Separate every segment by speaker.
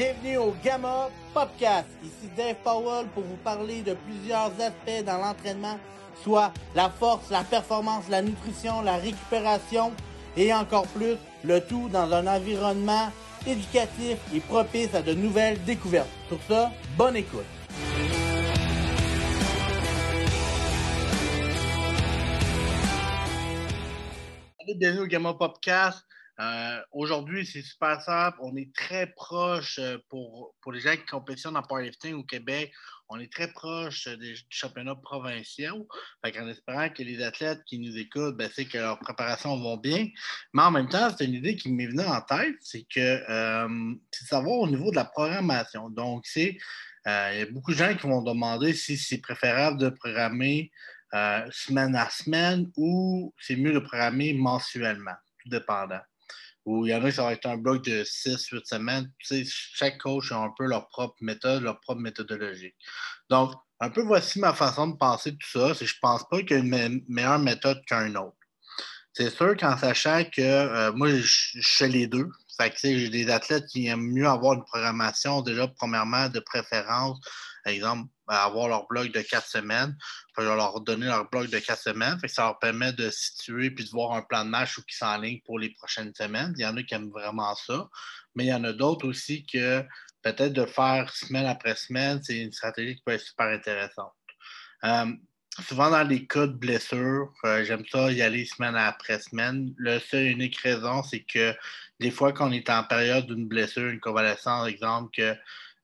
Speaker 1: Bienvenue au Gamma Podcast. Ici Dave Powell pour vous parler de plusieurs aspects dans l'entraînement, soit la force, la performance, la nutrition, la récupération et encore plus, le tout dans un environnement éducatif et propice à de nouvelles découvertes. Pour ça, bonne écoute. Bienvenue au Gamma Podcast. Euh, aujourd'hui, c'est super simple. On est très proche euh, pour, pour les gens qui compétitionnent en powerlifting au Québec. On est très proche des championnats provinciaux. en espérant que les athlètes qui nous écoutent, ben, c'est que leur préparation vont bien. Mais en même temps, c'est une idée qui m'est venue en tête, c'est que euh, c'est de savoir au niveau de la programmation. Donc, il y a beaucoup de gens qui vont demander si c'est préférable de programmer semaine à semaine ou c'est mieux de programmer mensuellement, tout dépendant où il y en a ça va être un bloc de 6-8 semaines. Tu sais, chaque coach a un peu leur propre méthode, leur propre méthodologie. Donc, un peu voici ma façon de penser tout ça. C'est je ne pense pas qu'il y a une meilleure méthode qu'un autre. C'est sûr qu'en sachant que euh, moi, je, fais les deux. Fait j'ai des athlètes qui aiment mieux avoir une programmation, déjà, premièrement, de préférence. Par exemple, avoir leur bloc de quatre semaines. je leur donner leur bloc de quatre semaines. ça leur permet de situer puis de voir un plan de match où qui s'enligne pour les prochaines semaines. Il y en a qui aiment vraiment ça. Mais il y en a d'autres aussi que peut-être de faire semaine après semaine, c'est une stratégie qui peut être super intéressante. Euh, souvent dans les cas de blessure, euh, j'aime ça y aller semaine après semaine. Le seul unique raison, c'est que des fois, quand on est en période d'une blessure, une convalescence, exemple, que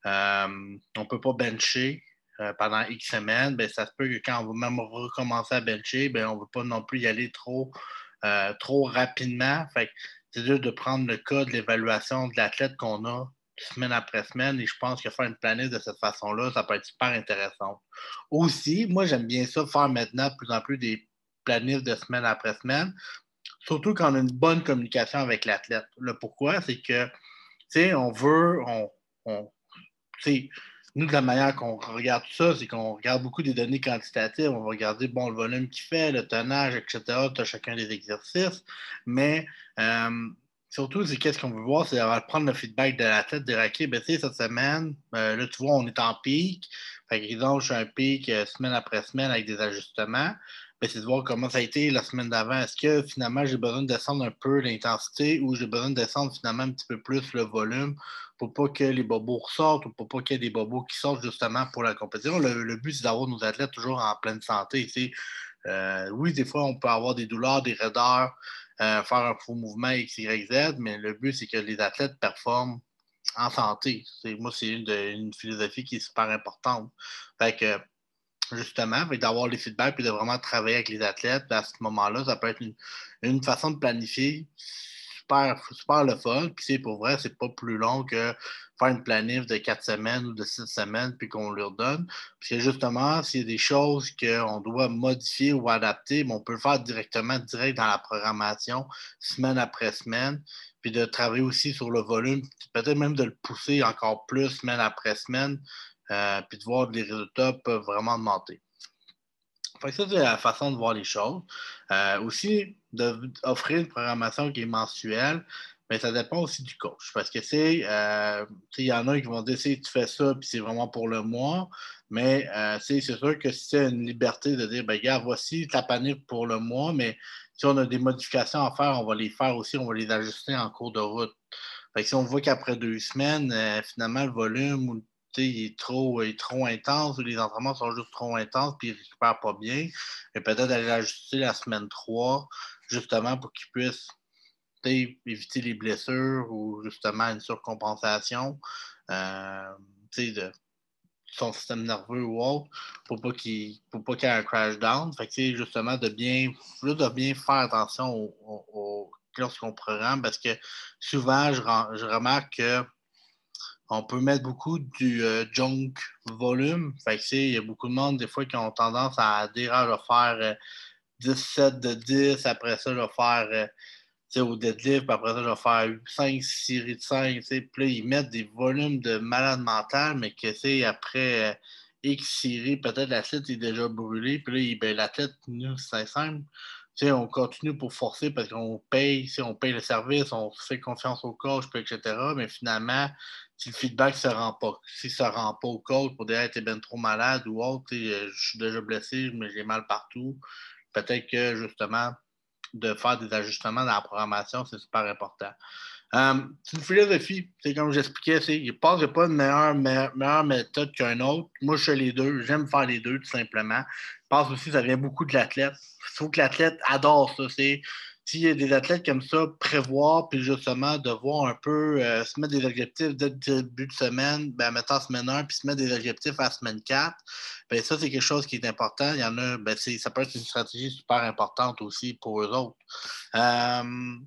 Speaker 1: euh, ne peut pas bencher, euh, pendant X semaines, ben, ça se peut que quand on va même recommencer à bencher, ben, on ne veut pas non plus y aller trop, trop rapidement. c'est dur de prendre le cas de l'évaluation de l'athlète qu'on a semaine après semaine et je pense que faire une planète de cette façon-là, ça peut être super intéressant. Aussi, moi, j'aime bien ça, faire maintenant de plus en plus des planifs de semaine après semaine, surtout quand on a une bonne communication avec l'athlète. Le pourquoi, c'est que, tu sais, on veut, on, on nous, de la manière qu'on regarde ça, c'est qu'on regarde beaucoup des données quantitatives. On va regarder bon, le volume qu'il fait, le tonnage, etc. Tu as chacun des exercices. Mais euh, surtout, c'est qu'est-ce qu'on veut voir, c'est prendre le feedback de la tête, de OK, ben, cette semaine, euh, là, tu vois, on est en pic. Par exemple, je suis un pic euh, semaine après semaine avec des ajustements. Ben, c'est de voir comment ça a été la semaine d'avant. Est-ce que finalement j'ai besoin de descendre un peu l'intensité ou j'ai besoin de descendre finalement un petit peu plus le volume pour pas que les bobos ressortent ou pour pas qu'il y ait des bobos qui sortent justement pour la compétition? Le, but, c'est d'avoir nos athlètes toujours en pleine santé. Euh, oui, des fois, on peut avoir des douleurs, des raideurs, euh, faire un faux mouvement X, Y, Z, mais le but, c'est que les athlètes performent en santé. Moi, c'est une, une, philosophie qui est super importante. Fait que justement, d'avoir les feedbacks et de vraiment travailler avec les athlètes. À ce moment-là, ça peut être une, façon de planifier super, le fun. Puis c'est pour vrai, c'est pas plus long que faire une planif de quatre semaines ou de six semaines puis qu'on leur donne. Que justement, s'il y a des choses qu'on doit modifier ou adapter, on peut le faire directement, direct dans la programmation, semaine après semaine. Puis de travailler aussi sur le volume, peut-être même de le pousser encore plus semaine après semaine euh, puis de voir que les résultats peuvent vraiment augmenter. Ça, c'est la façon de voir les choses. Euh, aussi, d'offrir une programmation qui est mensuelle, mais ça dépend aussi du coach. Parce que c'est, euh, il y en a qui vont dire si tu fais ça, puis c'est vraiment pour le mois. Mais c'est sûr que si c'est une liberté de dire, ben, gars, voici ta panique pour le mois, mais si on a des modifications à faire, on va les faire aussi, on va les ajuster en cours de route. si on voit qu'après deux semaines, finalement, le volume ou il est, trop, trop intense ou les entraînements sont juste trop intenses puis il ne récupère pas bien. Et peut-être aller l'ajuster la semaine 3, justement pour qu'il puisse éviter les blessures ou justement une surcompensation euh, de son système nerveux ou autre pour pas qu'il pas qu'il y ait un crash down. Fait que, justement de bien, de bien faire attention au, lorsqu'on programme parce que souvent je remarque que on peut mettre beaucoup du euh, junk volume. Fait que, il y a beaucoup de monde, des fois, qui ont tendance à dire, ah, je vais faire 17 euh, de 10, après ça, vais faire euh, au deadlift, après ça, vais faire 5 séries de 5. Puis là, ils mettent des volumes de malade mental, mais que, c'est après X séries, peut-être la tête est déjà brûlée, puis là, ben, la tête, c'est simple. on continue pour forcer parce qu'on paye, on paye le service, on fait confiance au coach, etc. Mais finalement, si le feedback ne se rend pas, si ça rend pas au coach pour dire tu es bien trop malade ou autre, je suis déjà blessé, mais j'ai mal partout, peut-être que justement, de faire des ajustements dans la programmation, c'est super important. Euh, c'est une philosophie. C'est comme j'expliquais, je pense qu'il n'y a pas de meilleure, méthode qu'un autre. Moi, je fais les deux. J'aime faire les deux, tout simplement. Je pense aussi que ça vient beaucoup de l'athlète. Il faut que l'athlète adore ça. S'il y a des athlètes comme ça, prévoir, puis justement de voir un peu, euh, se mettre des objectifs dès le début de semaine, ben, mettant semaine 1, puis se mettre des objectifs à semaine 4, ben, ça, c'est quelque chose qui est important. Il y en a, ben, ça peut être une stratégie super importante aussi pour eux autres. Euh,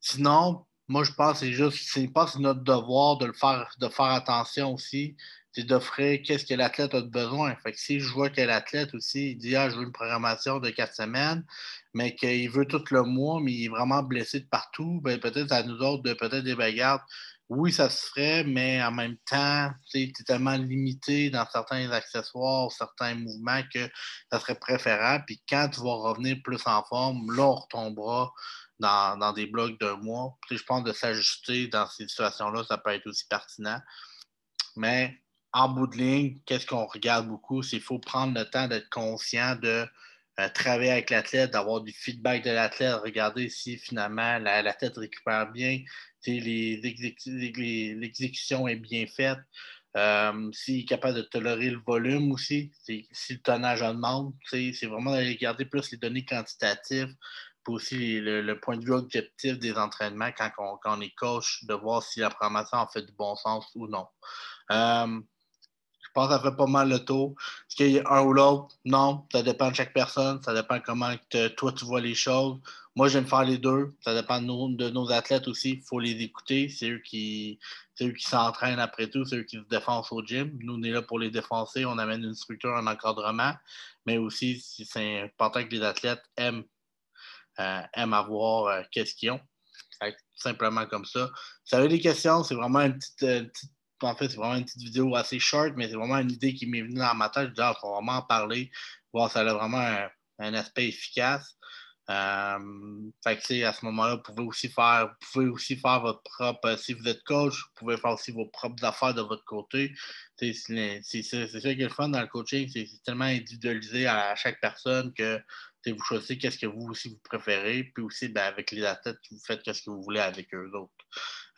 Speaker 1: sinon, moi, je pense que c'est juste, c'est notre devoir de le faire, de faire attention aussi, c'est d'offrir qu'est-ce que l'athlète a de besoin. Fait que si je vois que l'athlète aussi, il dit, ah, je veux une programmation de quatre semaines, mais qu'il veut tout le mois, mais il est vraiment blessé de partout, ben, peut-être à nous autres de peut-être des bagarres. Oui, ça se ferait, mais en même temps, tu es tellement limité dans certains accessoires, certains mouvements que ça serait préférable. Puis quand tu vas revenir plus en forme, là, on retombera dans, des blocs d'un mois. je pense de s'ajuster dans ces situations-là, ça peut être aussi pertinent. Mais en bout de ligne, qu'est-ce qu'on regarde beaucoup? C'est qu'il faut prendre le temps d'être conscient de euh, travailler avec l'athlète, d'avoir du feedback de l'athlète, regarder si finalement l'athlète récupère bien, si l'exécution est bien faite, euh, s'il est capable de tolérer le volume aussi, si le tonnage augmente. C'est vraiment d'aller regarder plus les données quantitatives aussi le, point de vue objectif des entraînements quand on, est coach, de voir si la programmation en fait du bon sens ou non. Euh, je pense que ça fait pas mal le tour. Est-ce qu'il y a un ou l'autre? Non, ça dépend de chaque personne, ça dépend comment toi tu vois les choses. Moi, j'aime faire les deux. Ça dépend de nos, athlètes aussi. Il faut les écouter. C'est eux qui qui s'entraînent après tout, c'est eux qui se défendent au gym. Nous, on est là pour les défoncer. On amène une structure, un encadrement. Mais aussi, c'est important que les athlètes aiment aiment avoir euh, qu'est-ce qu'ils ont. Simplement comme ça. Si vous avez des questions, c'est vraiment une petite, en fait, c'est vraiment une petite vidéo assez short, mais c'est vraiment une idée qui m'est venue dans ma tête. Je dis, il faut vraiment en parler, voir si ça a vraiment un, aspect efficace. Euh, fait que, à ce moment-là, vous pouvez aussi faire, vous pouvez aussi faire votre propre, si vous êtes coach, vous pouvez faire aussi vos propres affaires de votre côté. C'est ça qui est le fun dans le coaching, c'est tellement individualisé à chaque personne que vous choisissez qu'est-ce que vous aussi vous préférez, puis aussi ben, avec les athlètes, vous faites ce que vous voulez avec eux autres.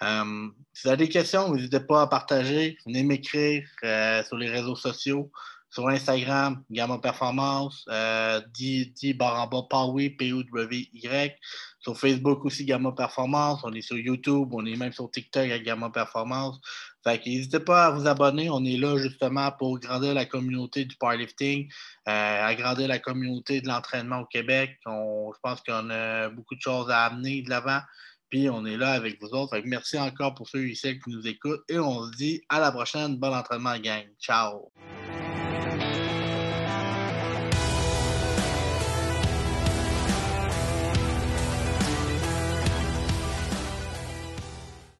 Speaker 1: Euh, si vous avez des questions, n'hésitez pas à partager. Venez m'écrire euh, sur les réseaux sociaux, sur Instagram, Gamma Performance, euh, D, baramba P-O-W-Y. Sur Facebook aussi, Gamma Performance. On est sur YouTube, on est même sur TikTok avec Gamma Performance. Fait n'hésitez pas à vous abonner. On est là justement pour grandir la communauté du powerlifting, euh, agrandir la communauté de l'entraînement au Québec. je pense qu'on a beaucoup de choses à amener de l'avant. Puis on est là avec vous autres. merci encore pour ceux ici qui nous écoutent. Et on se dit à la prochaine. Bon entraînement, gang. Ciao.